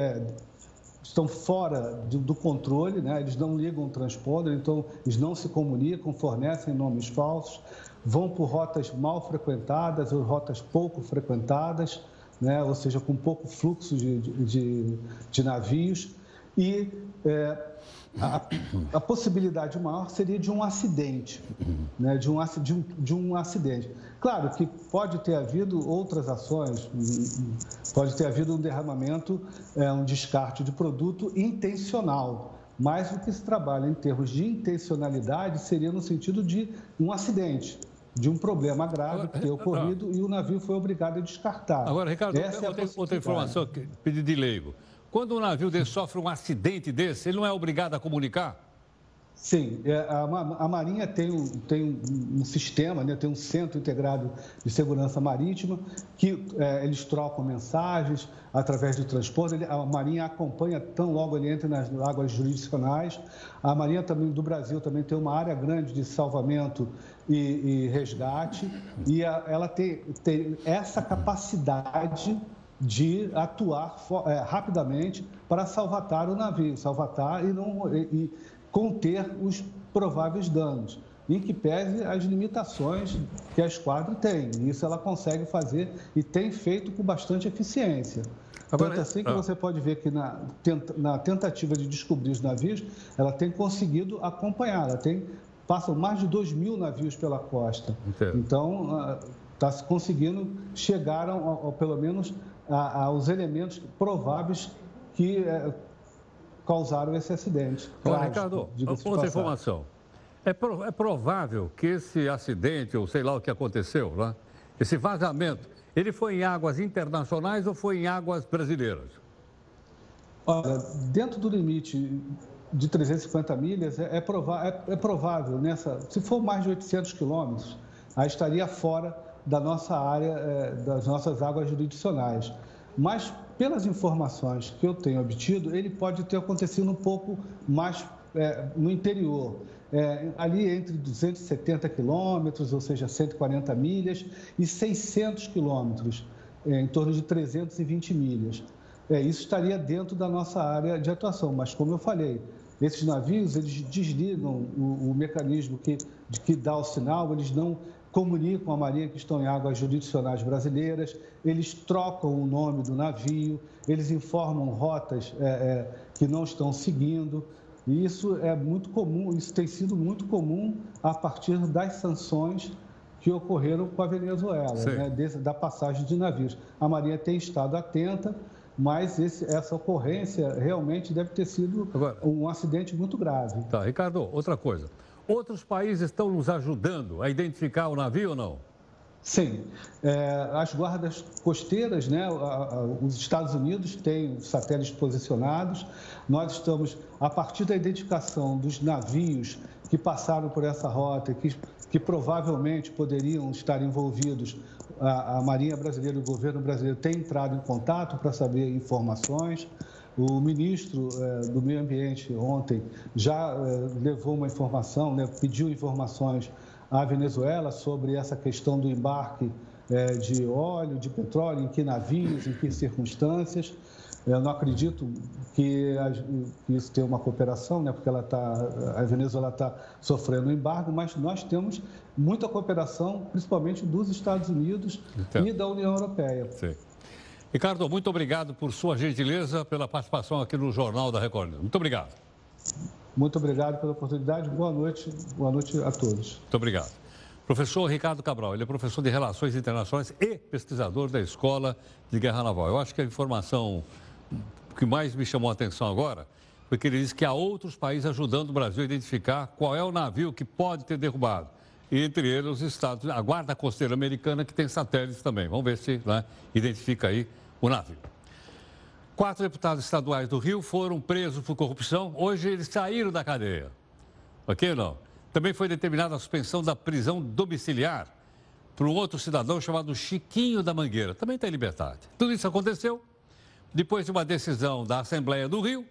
S7: estão fora do, do controle, né? eles não ligam o transponder, então eles não se comunicam, fornecem nomes falsos, vão por rotas mal frequentadas ou rotas pouco frequentadas, né? ou seja, com pouco fluxo de, de, de navios. E é, a, a, possibilidade maior seria de um acidente, né? de, um, de, um, de um acidente. Claro que pode ter havido outras ações, pode ter havido um derramamento, é, um descarte de produto intencional, mas o que se trabalha em termos de intencionalidade seria no sentido de um acidente, de um problema grave que ter ocorrido e o navio foi obrigado a descartar.
S1: Agora, Ricardo, Essa é outra, outra informação, que pedi de leigo. Quando um navio desse sofre um acidente desse, ele não é obrigado a comunicar?
S7: Sim, é, a, Marinha tem, um, tem um, sistema, né, tem um centro integrado de segurança marítima, que é, eles trocam mensagens através do transporte. A Marinha acompanha tão logo ele entra nas águas jurisdicionais. A Marinha também do Brasil também tem uma área grande de salvamento e, e resgate, e a, ela tem, tem essa capacidade de atuar é, rapidamente para salvatar o navio, salvatar e, não, e, e conter os prováveis danos, em que pese as limitações que a esquadra tem. Isso ela consegue fazer e tem feito com bastante eficiência. Agora, Tanto assim que ah. você pode ver que na, na, tentativa de descobrir os navios, ela tem conseguido acompanhar. Ela tem, passam mais de 2 mil navios pela costa. Entendo. Então, está se conseguindo chegar, ao, ao, pelo menos, aos elementos prováveis que é, causaram esse acidente.
S1: Olha, Ricardo, outra informação. É, pro, é, provável que esse acidente, ou sei lá o que aconteceu, né? esse vazamento, ele foi em águas internacionais ou foi em águas brasileiras?
S7: Olha, dentro do limite de 350 milhas, é, é, é, é provável, nessa, se for mais de 800 quilômetros, aí estaria fora da nossa área, é, das nossas águas jurisdicionais. Mas, pelas informações que eu tenho obtido, ele pode ter acontecido um pouco mais é, no interior, é, ali entre 270 quilômetros, ou seja, 140 milhas, e 600 quilômetros, é, em torno de 320 milhas. é, isso estaria dentro da nossa área de atuação. Mas, como eu falei, esses navios, eles desligam o, o mecanismo que, de que dá o sinal, eles não comunicam a Marinha que estão em águas jurisdicionais brasileiras, eles trocam o nome do navio, eles informam rotas é, é, que não estão seguindo. E isso é muito comum, isso tem sido muito comum a partir das sanções que ocorreram com a Venezuela, né, da passagem de navios. A Marinha tem estado atenta, mas esse, essa ocorrência realmente deve ter sido Agora, um acidente muito grave.
S1: Tá, Ricardo, outra coisa. Outros países estão nos ajudando a identificar o navio ou não?
S7: Sim. É, as guardas costeiras, né, os Estados Unidos têm satélites posicionados. Nós estamos, a partir da identificação dos navios que passaram por essa rota, que, que provavelmente poderiam estar envolvidos, a, a Marinha Brasileira e o governo brasileiro têm entrado em contato para saber informações. O ministro eh, do Meio Ambiente ontem já eh, levou uma informação, né, pediu informações à Venezuela sobre essa questão do embarque eh, de óleo, de petróleo, em que navios, em que circunstâncias. Eu não acredito que, isso tenha uma cooperação, né, porque ela tá, a Venezuela está sofrendo um embargo, mas nós temos muita cooperação, principalmente dos Estados Unidos então, e da União Europeia.
S1: Sim. Ricardo, muito obrigado por sua gentileza, pela participação aqui no Jornal da Record. Muito obrigado.
S7: Muito obrigado pela oportunidade. Boa noite. Boa noite a todos.
S1: Muito obrigado. Professor Ricardo Cabral, ele é professor de Relações Internacionais e pesquisador da Escola de Guerra Naval. Eu acho que a informação que mais me chamou a atenção agora foi que ele disse que há outros países ajudando o Brasil a identificar qual é o navio que pode ter derrubado. E entre eles os Estados a Guarda Costeira Americana, que tem satélites também. Vamos ver se né, identifica aí o navio. Quatro deputados estaduais do Rio foram presos por corrupção. Hoje eles saíram da cadeia. Ok ou não? Também foi determinada a suspensão da prisão domiciliar para um outro cidadão chamado Chiquinho da Mangueira. Também está em liberdade. Tudo isso aconteceu depois de uma decisão da Assembleia do Rio.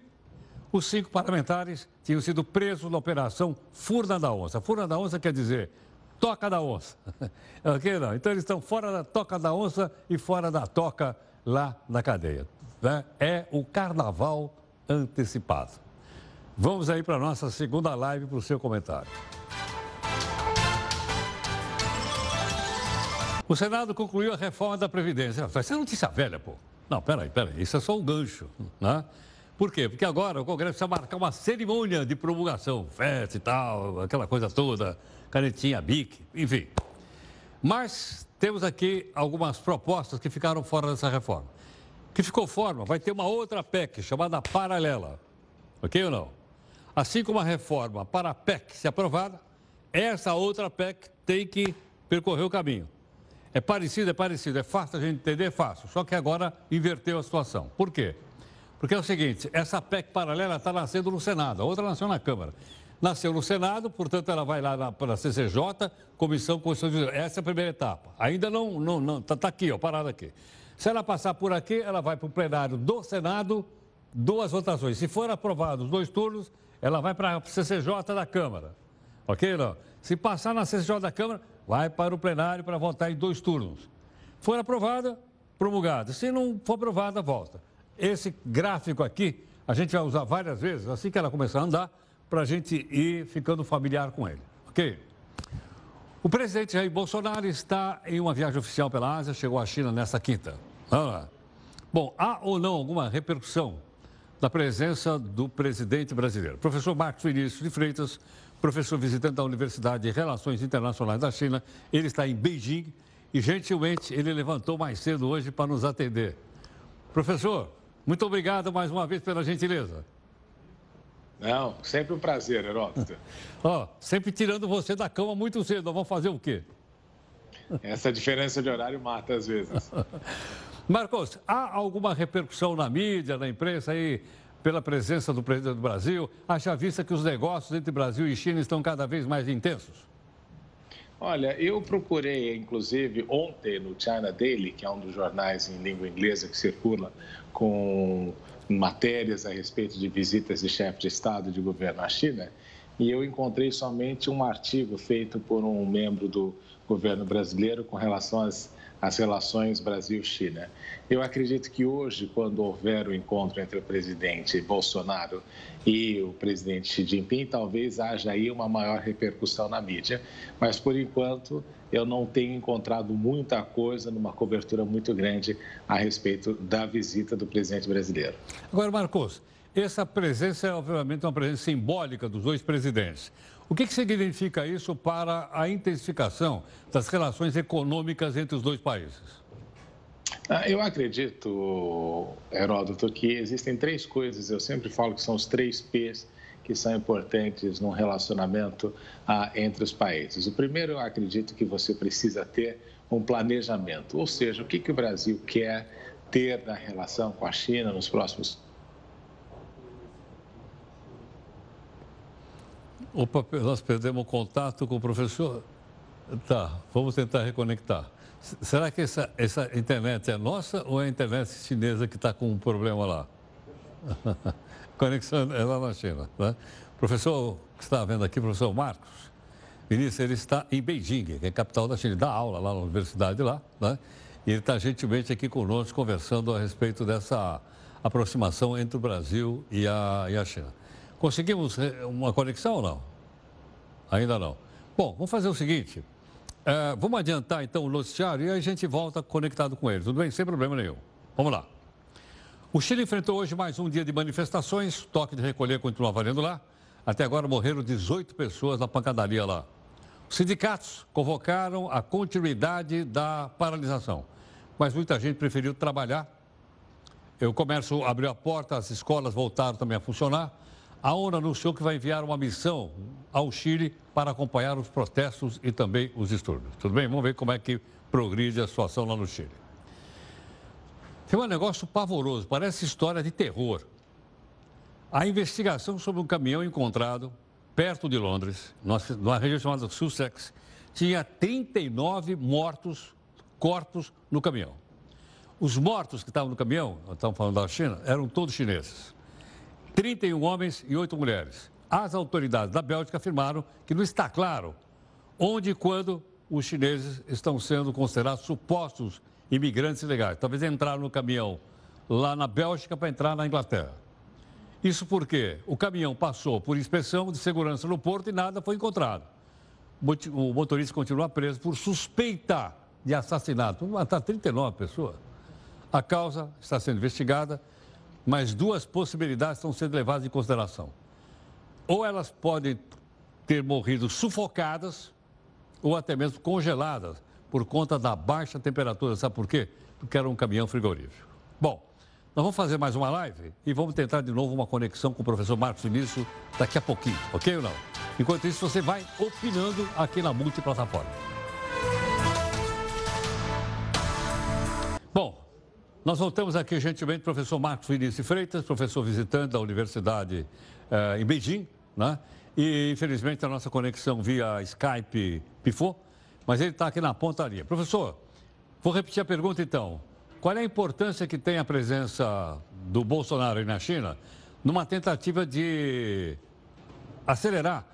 S1: Os cinco parlamentares tinham sido presos na Operação Furna da Onça. Furna da Onça quer dizer toca da onça. ok, não? Então eles estão fora da toca da onça e fora da toca lá na cadeia. Né? É o carnaval antecipado. Vamos aí para a nossa segunda live para o seu comentário. O Senado concluiu a reforma da Previdência. Vai ser notícia velha, pô. Não, peraí, peraí. Isso é só um gancho, né? Por quê? Porque agora o Congresso precisa marcar uma cerimônia de promulgação, festa e tal, aquela coisa toda, canetinha, bique, enfim. Mas temos aqui algumas propostas que ficaram fora dessa reforma. Que ficou fora, vai ter uma outra PEC chamada paralela. Ok ou não? Assim como a reforma para a PEC se aprovada, essa outra PEC tem que percorrer o caminho. É parecido, é parecido, é fácil a gente entender, é fácil. Só que agora inverteu a situação. Por quê? Porque é o seguinte, essa PEC paralela está nascendo no Senado, a outra nasceu na Câmara. Nasceu no Senado, portanto, ela vai lá para a CCJ, Comissão Constitucional. Essa é a primeira etapa. Ainda não, não, não está tá aqui, ó, parada aqui. Se ela passar por aqui, ela vai para o plenário do Senado, duas votações. Se for aprovado os dois turnos, ela vai para a CCJ da Câmara. Ok, não? Se passar na CCJ da Câmara, vai para o plenário para votar em dois turnos. For aprovada, promulgada. Se não for aprovada, volta. Esse gráfico aqui, a gente vai usar várias vezes, assim que ela começar a andar, para a gente ir ficando familiar com ele. Ok? O presidente Jair Bolsonaro está em uma viagem oficial pela Ásia, chegou à China nesta quinta. Lá. Bom, há ou não alguma repercussão da presença do presidente brasileiro? Professor Marcos Vinícius de Freitas, professor visitante da Universidade de Relações Internacionais da China, ele está em Beijing e, gentilmente, ele levantou mais cedo hoje para nos atender. Professor, muito obrigado mais uma vez pela gentileza.
S8: Não, sempre um prazer, Heródoto.
S1: Ó, oh, sempre tirando você da cama muito cedo. Nós vamos fazer o quê?
S8: Essa diferença de horário mata às vezes.
S1: Marcos, há alguma repercussão na mídia, na imprensa aí, pela presença do presidente do Brasil? Haja vista que os negócios entre Brasil e China estão cada vez mais intensos?
S8: Olha, eu procurei, inclusive, ontem no China Daily, que é um dos jornais em língua inglesa que circula com matérias a respeito de visitas de chefe de Estado e de governo à China, e eu encontrei somente um artigo feito por um membro do governo brasileiro com relação às as relações Brasil-China. Eu acredito que hoje, quando houver o encontro entre o presidente Bolsonaro e o presidente Xi Jinping, talvez haja aí uma maior repercussão na mídia, mas por enquanto eu não tenho encontrado muita coisa numa cobertura muito grande a respeito da visita do presidente brasileiro.
S1: Agora, Marcos, essa presença é obviamente uma presença simbólica dos dois presidentes. O que, que significa isso para a intensificação das relações econômicas entre os dois países?
S8: Ah, eu acredito, Heródoto, que existem três coisas, eu sempre falo que são os três P's que são importantes num relacionamento ah, entre os países. O primeiro, eu acredito que você precisa ter um planejamento, ou seja, o que, que o Brasil quer ter na relação com a China nos próximos
S1: Opa, nós perdemos contato com o professor. Tá, vamos tentar reconectar. Será que essa, essa internet é nossa ou é a internet chinesa que está com um problema lá? Conexão é lá na China. Né? Professor, que está vendo aqui, professor Marcos Vinícius, ele está em Beijing, que é a capital da China. Ele dá aula lá na universidade lá, né? E ele está gentilmente aqui conosco conversando a respeito dessa aproximação entre o Brasil e a, e a China. Conseguimos eh, uma conexão ou não? Ainda não. Bom, vamos fazer o seguinte. É, vamos adiantar então o noticiário e aí a gente volta conectado com ele. Tudo bem? Sem problema nenhum. Vamos lá. O Chile enfrentou hoje mais um dia de manifestações. Toque de recolher continua valendo lá. Até agora morreram 18 pessoas na pancadaria lá. Os sindicatos convocaram a continuidade da paralisação, mas muita gente preferiu trabalhar. O comércio abriu a porta, as escolas voltaram também a funcionar. A ONU anunciou que vai enviar uma missão ao Chile para acompanhar os protestos e também os distúrbios. Tudo bem? Vamos ver como é que progride a situação lá no Chile. Tem um negócio pavoroso, parece história de terror. A investigação sobre um caminhão encontrado perto de Londres, numa região chamada Sussex, tinha 39 mortos, corpos no caminhão. Os mortos que estavam no caminhão, estamos falando da China, eram todos chineses. 31 homens e 8 mulheres. As autoridades da Bélgica afirmaram que não está claro onde e quando os chineses estão sendo considerados supostos imigrantes ilegais. Talvez entraram no caminhão lá na Bélgica para entrar na Inglaterra. Isso porque o caminhão passou por inspeção de segurança no porto e nada foi encontrado. O motorista continua preso por suspeita de assassinato. Matar 39 pessoas. A causa está sendo investigada mas duas possibilidades estão sendo levadas em consideração. Ou elas podem ter morrido sufocadas, ou até mesmo congeladas, por conta da baixa temperatura. Sabe por quê? Porque era um caminhão frigorífico. Bom, nós vamos fazer mais uma live e vamos tentar de novo uma conexão com o professor Marcos Vinícius daqui a pouquinho, ok ou não? Enquanto isso, você vai opinando aqui na multiplataforma. Bom, nós voltamos aqui gentilmente, professor Marcos Vinícius Freitas, professor visitante da Universidade eh, em Beijing, né? E infelizmente a nossa conexão via Skype pifou, mas ele está aqui na pontaria. Professor, vou repetir a pergunta então. Qual é a importância que tem a presença do Bolsonaro na China numa tentativa de acelerar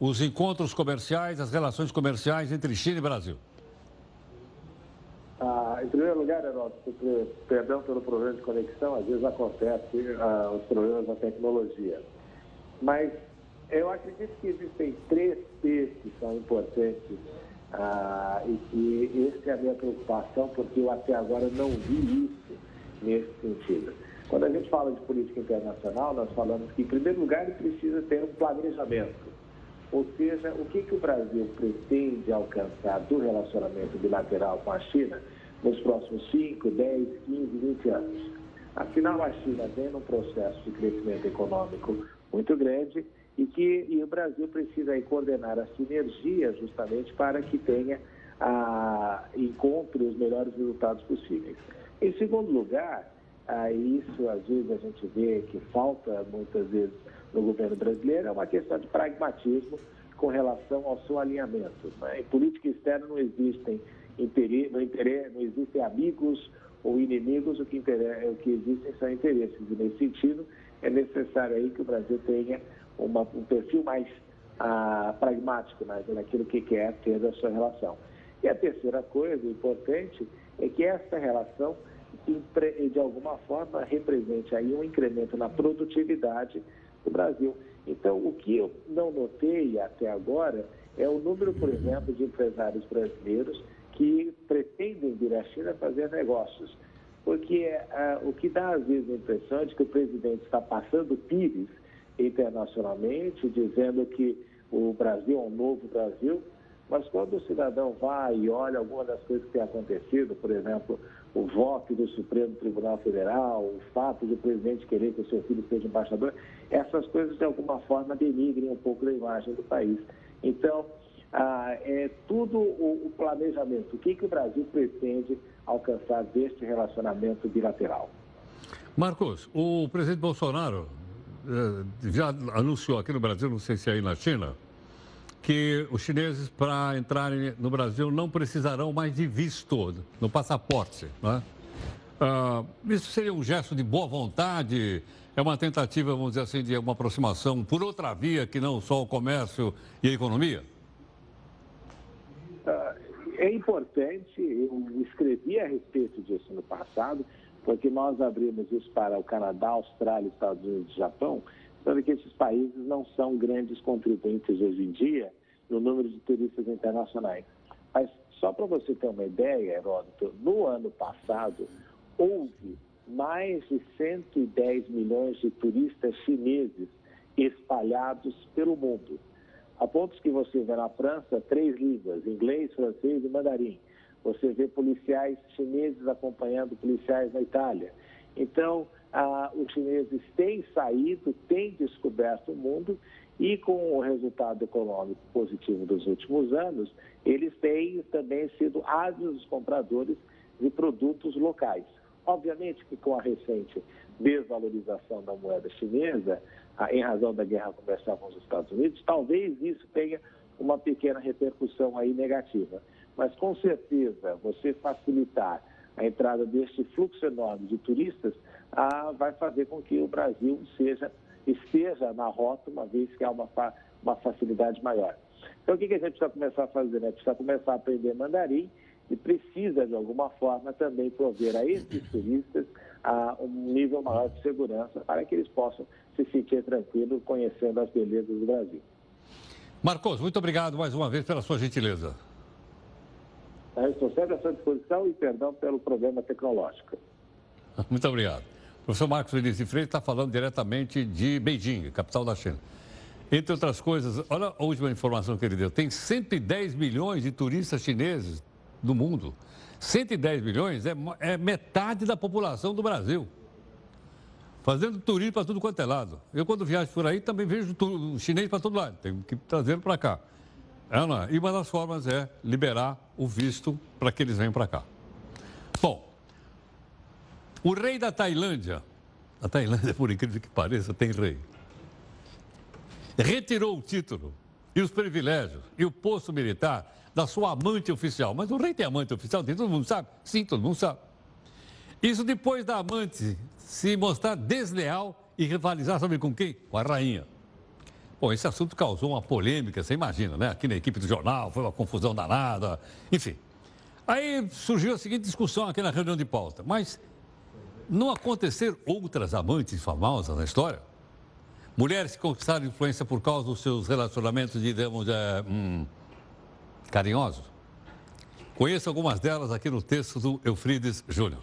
S1: os encontros comerciais, as relações comerciais entre China e Brasil?
S9: Ah, em primeiro lugar, Heródoto, perdão pelo problema de conexão, às vezes acontece ah, os problemas da tecnologia. Mas eu acredito que existem três P's que são importantes ah, e que essa é a minha preocupação, porque eu até agora não vi isso nesse sentido. Quando a gente fala de política internacional, nós falamos que, em primeiro lugar, ele precisa ter um planejamento. Ou seja, o que, que o Brasil pretende alcançar do relacionamento bilateral com a China nos próximos 5, 10, 15, 20 anos? Afinal, a China vem num processo de crescimento econômico muito grande e que e o Brasil precisa aí coordenar a sinergia justamente para que tenha a, encontre os melhores resultados possíveis. Em segundo lugar, a isso às vezes a gente vê que falta muitas vezes no governo brasileiro é uma questão de pragmatismo com relação ao seu alinhamento. Né? Em política externa não existem interesse, não, existem amigos ou inimigos, o que, o que existem são interesses. E nesse sentido, é necessário aí que o Brasil tenha uma, um perfil mais ah, pragmático né, naquilo que quer ter da sua relação. E a terceira coisa importante é que essa relação, de alguma forma, represente aí um incremento na produtividade do Brasil. Então, o que eu não notei até agora é o número, por exemplo, de empresários brasileiros que pretendem vir à China fazer negócios. Porque uh, o que dá, às vezes, a impressão de que o presidente está passando pires internacionalmente, dizendo que o Brasil é um novo Brasil, mas quando o cidadão vai e olha alguma das coisas que tem acontecido, por exemplo, o voto do Supremo Tribunal Federal, o fato de o presidente querer que o seu filho seja embaixador, essas coisas de alguma forma denigrem um pouco da imagem do país. Então, ah, é tudo o, o planejamento, o que, que o Brasil pretende alcançar deste relacionamento bilateral.
S1: Marcos, o presidente Bolsonaro já anunciou aqui no Brasil, não sei se é aí na China, que os chineses, para entrarem no Brasil, não precisarão mais de visto no passaporte. Né? Uh, isso seria um gesto de boa vontade? É uma tentativa, vamos dizer assim, de uma aproximação por outra via que não só o comércio e a economia?
S9: Uh, é importante, eu escrevi a respeito disso no passado, porque nós abrimos isso para o Canadá, Austrália, Estados Unidos e Japão, sabe que esses países não são grandes contribuintes hoje em dia no número de turistas internacionais. Mas só para você ter uma ideia, Heródoto, no ano passado houve mais de 110 milhões de turistas chineses espalhados pelo mundo. A pontos que você vê na França três línguas, inglês, francês e mandarim. Você vê policiais chineses acompanhando policiais na Itália. Então, ah, os chineses têm saído, têm descoberto o mundo e com o resultado econômico positivo dos últimos anos, eles têm também sido ávidos compradores de produtos locais. Obviamente que com a recente desvalorização da moeda chinesa, em razão da guerra comercial com os Estados Unidos, talvez isso tenha uma pequena repercussão aí negativa. Mas com certeza, você facilitar a entrada deste fluxo enorme de turistas ah, vai fazer com que o Brasil seja, esteja na rota, uma vez que há uma, uma facilidade maior. Então, o que, a gente precisa começar a fazer? Né? Precisa começar a aprender mandarim e precisa, de alguma forma, também prover a esses turistas a um nível maior de segurança para que eles possam se sentir tranquilos conhecendo as belezas do Brasil.
S1: Marcos, muito obrigado mais uma vez pela sua gentileza.
S9: Estou sempre à sua disposição e perdão pelo problema tecnológico.
S1: Muito obrigado. O professor Marcos Vinícius Freire está falando diretamente de Beijing, capital da China. Entre outras coisas, olha a última informação que ele deu: tem 110 milhões de turistas chineses no mundo. 110 milhões é, é metade da população do Brasil. Fazendo turismo para tudo quanto é lado. Eu, quando viajo por aí, também vejo chinês para todo lado. Tem que trazer para cá. Ana, e uma das formas é liberar o visto para que eles venham para cá. Bom, o rei da Tailândia, a Tailândia, por incrível que pareça, tem rei, retirou o título e os privilégios e o posto militar da sua amante oficial. Mas o rei tem amante oficial, tem, todo mundo sabe? Sim, todo mundo sabe. Isso depois da amante se mostrar desleal e rivalizar, sabe com quem? Com a rainha. Bom, esse assunto causou uma polêmica, você imagina, né? Aqui na equipe do jornal, foi uma confusão danada, enfim. Aí surgiu a seguinte discussão aqui na reunião de pauta. Mas não acontecer outras amantes famosas na história? Mulheres que conquistaram influência por causa dos seus relacionamentos, digamos, é, hum, carinhosos? Conheço algumas delas aqui no texto do Eufrides Júnior.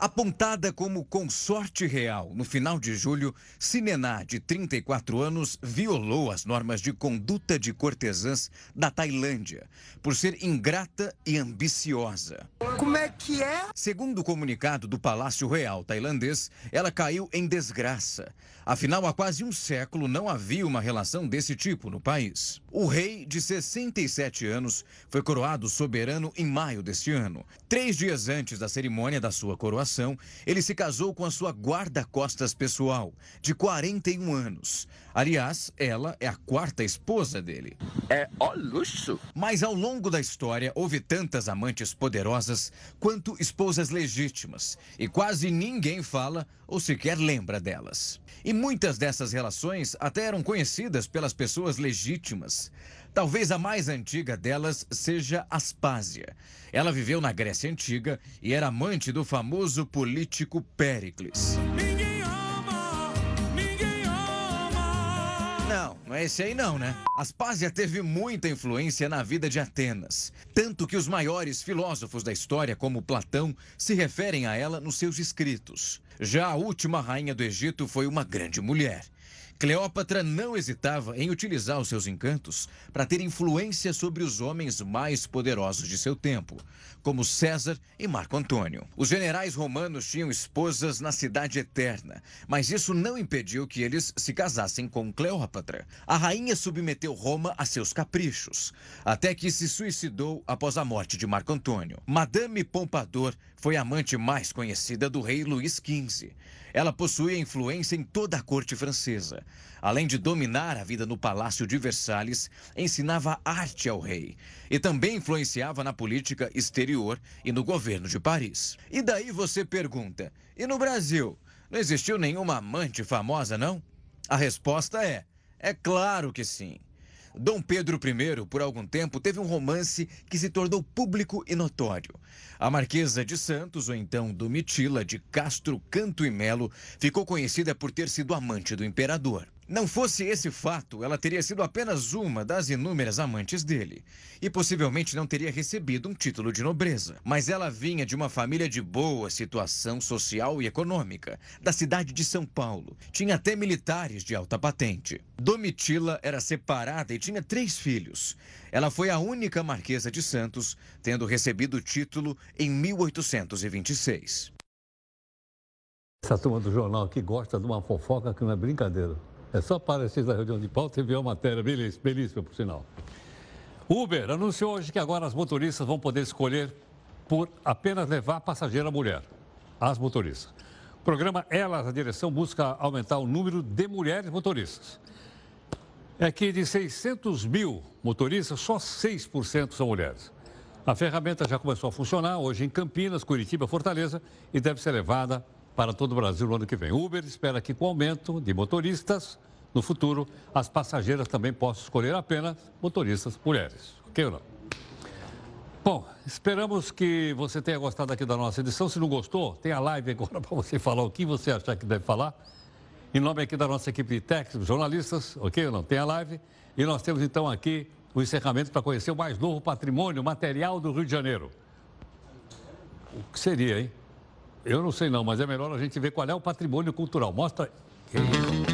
S10: Apontada como consorte real no final de julho, Sinená, de 34 anos, violou as normas de conduta de cortesãs da Tailândia por ser ingrata e ambiciosa.
S11: Como é que é?
S10: Segundo o comunicado do Palácio Real tailandês, ela caiu em desgraça. Afinal, há quase um século não havia uma relação desse tipo no país. O rei, de 67 anos, foi coroado soberano em maio deste ano. Três dias antes da cerimônia da sua coroação, ele se casou com a sua guarda-costas pessoal, de 41 anos. Aliás, ela é a quarta esposa dele.
S11: É ó luxo.
S10: Mas ao longo da história, houve tantas amantes poderosas quanto esposas legítimas. E quase ninguém fala ou sequer lembra delas. E muitas dessas relações até eram conhecidas pelas pessoas legítimas. Talvez a mais antiga delas seja Aspásia. Ela viveu na Grécia Antiga e era amante do famoso político Péricles. É esse aí não, né? Aspásia teve muita influência na vida de Atenas. Tanto que os maiores filósofos da história, como Platão, se referem a ela nos seus escritos. Já a última rainha do Egito foi uma grande mulher. Cleópatra não hesitava em utilizar os seus encantos para ter influência sobre os homens mais poderosos de seu tempo, como César e Marco Antônio. Os generais romanos tinham esposas na cidade eterna, mas isso não impediu que eles se casassem com Cleópatra. A rainha submeteu Roma a seus caprichos, até que se suicidou após a morte de Marco Antônio. Madame Pompadour foi a amante mais conhecida do rei Luís XV. Ela possuía influência em toda a corte francesa. Além de dominar a vida no Palácio de Versalhes, ensinava arte ao rei e também influenciava na política exterior e no governo de Paris. E daí você pergunta: e no Brasil? Não existiu nenhuma amante famosa, não? A resposta é: é claro que sim. Dom Pedro I, por algum tempo, teve um romance que se tornou público e notório. A Marquesa de Santos, ou então Domitila de Castro Canto e Melo, ficou conhecida por ter sido amante do imperador. Não fosse esse fato, ela teria sido apenas uma das inúmeras amantes dele. E possivelmente não teria recebido um título de nobreza. Mas ela vinha de uma família de boa situação social e econômica, da cidade de São Paulo. Tinha até militares de alta patente. Domitila era separada e tinha três filhos. Ela foi a única Marquesa de Santos, tendo recebido o título em 1826.
S1: Essa turma do jornal aqui gosta de uma fofoca que não é brincadeira. É só aparecer na reunião de pauta e ver a matéria belíssima, belíssima, por sinal. Uber anunciou hoje que agora as motoristas vão poder escolher por apenas levar passageira mulher. As motoristas. O programa Elas, a direção, busca aumentar o número de mulheres motoristas. É que de 600 mil motoristas, só 6% são mulheres. A ferramenta já começou a funcionar hoje em Campinas, Curitiba, Fortaleza e deve ser levada para todo o Brasil no ano que vem. Uber espera que, com o aumento de motoristas, no futuro, as passageiras também possam escolher apenas motoristas mulheres. Ok ou não? Bom, esperamos que você tenha gostado aqui da nossa edição. Se não gostou, tem a live agora para você falar o que você achar que deve falar. Em nome aqui da nossa equipe de técnicos, jornalistas, ok ou não? Tem a live. E nós temos então aqui o encerramento para conhecer o mais novo patrimônio material do Rio de Janeiro. O que seria, hein? Eu não sei não, mas é melhor a gente ver qual é o patrimônio cultural. Mostra.
S12: Eu